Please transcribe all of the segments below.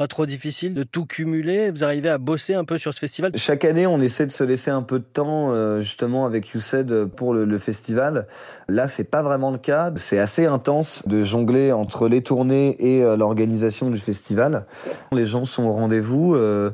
Pas trop difficile de tout cumuler Vous arrivez à bosser un peu sur ce festival Chaque année, on essaie de se laisser un peu de temps, euh, justement, avec YouSaid pour le, le festival. Là, c'est pas vraiment le cas. C'est assez intense de jongler entre les tournées et euh, l'organisation du festival. Les gens sont au rendez-vous. Euh,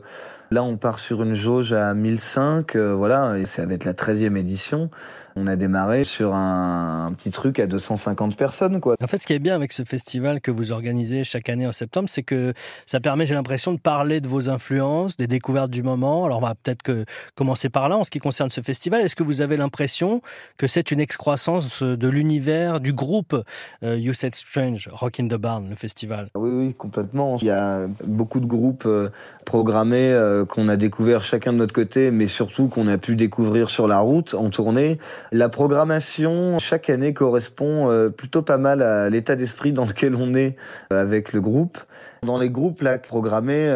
Là, on part sur une jauge à 1005, euh, voilà, et ça va être la 13e édition. On a démarré sur un, un, petit truc à 250 personnes, quoi. En fait, ce qui est bien avec ce festival que vous organisez chaque année en septembre, c'est que ça permet, j'ai l'impression, de parler de vos influences, des découvertes du moment. Alors, on va peut-être que commencer par là en ce qui concerne ce festival. Est-ce que vous avez l'impression que c'est une excroissance de l'univers, du groupe euh, You Said Strange, Rock in the Barn, le festival? Oui, oui, complètement. Il y a beaucoup de groupes euh, programmés euh, qu'on a découvert chacun de notre côté, mais surtout qu'on a pu découvrir sur la route, en tournée. La programmation, chaque année, correspond euh, plutôt pas mal à l'état d'esprit dans lequel on est euh, avec le groupe. Dans les groupes là programmés,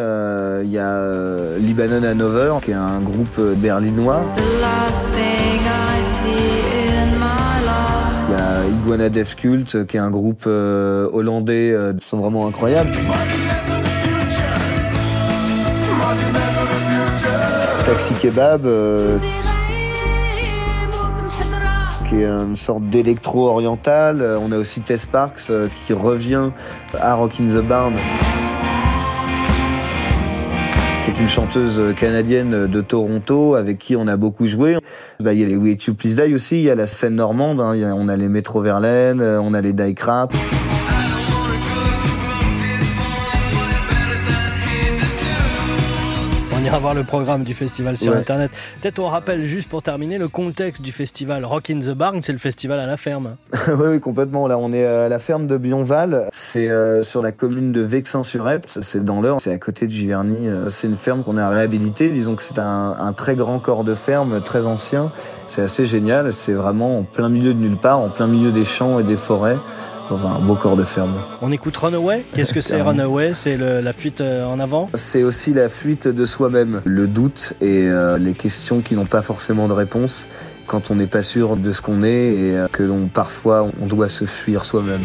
il y a Libanon Hanover, qui est un groupe berlinois. Il y a Iguana Death Cult, qui est un groupe hollandais, ils sont vraiment incroyables. Taxi Kebab, euh, qui est une sorte d'électro oriental. On a aussi Tess Parks euh, qui revient à Rock in the Barn qui est une chanteuse canadienne de Toronto avec qui on a beaucoup joué. Bah, il y a les We You Please Die aussi, il y a la scène normande, hein. on a les Metro Verlaine, on a les Die Crap. On ira voir le programme du festival sur ouais. internet. Peut-être on rappelle juste pour terminer le contexte du festival Rock in the Barn, c'est le festival à la ferme. oui, oui, complètement. Là, on est à la ferme de Bionval. C'est euh, sur la commune de Vexin-sur-Epte. C'est dans l'Eure. C'est à côté de Giverny. Euh, c'est une ferme qu'on a réhabilitée. Disons que c'est un, un, très grand corps de ferme, très ancien. C'est assez génial. C'est vraiment en plein milieu de nulle part, en plein milieu des champs et des forêts dans un beau corps de ferme. On écoute Runaway. Qu'est-ce que c'est Runaway? C'est la fuite euh, en avant? C'est aussi la fuite de soi-même, le doute et euh, les questions qui n'ont pas forcément de réponse quand on n'est pas sûr de ce qu'on est et euh, que l'on parfois on doit se fuir soi-même.